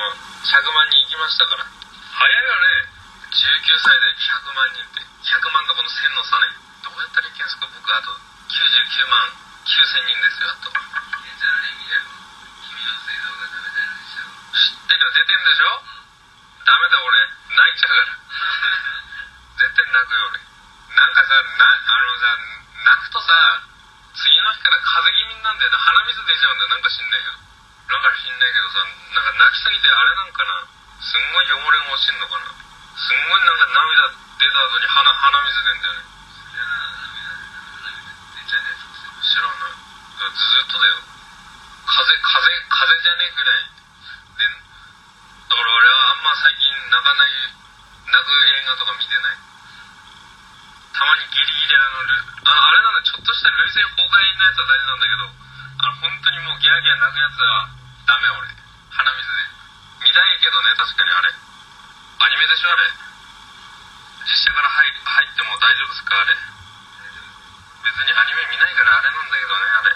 の100万人行きましたから。早いよね。19歳で100万人って。100万とこの線の差ね。どうやったらいけんすか？僕あと99万9000人ですよあと。ケンちゃんあれ見れば君の水道が食べたいのでしょ。知ってるよ。出てんでしょ？ダメだ俺。泣いちゃうから。絶対泣くよ俺。なんかさなあのさ泣くとさ次の日から風邪気味になんだよな。鼻水出ちゃうんだよ。なんか知んないけどなんか知んないけどさなんか泣きすぎてあれなんかなすんごい汚れが落ちんのかな。すんごいなんか涙出た後に鼻鼻水出んだよね。知らないずっとだよ風風風じゃねえくらいでだから俺はあんま最近泣かない泣く映画とか見てないたまにギリギリあのあのあれなんだちょっとした涙腺崩壊のやつは大事なんだけどあの本当にもうギャーギャー泣くやつはダメ俺鼻水で見たいけどね確かにあれ。アニメでしょあれ。実写から入入っても大丈夫っすかあれ。別にアニメ見ないからあれなんだけどねあれ。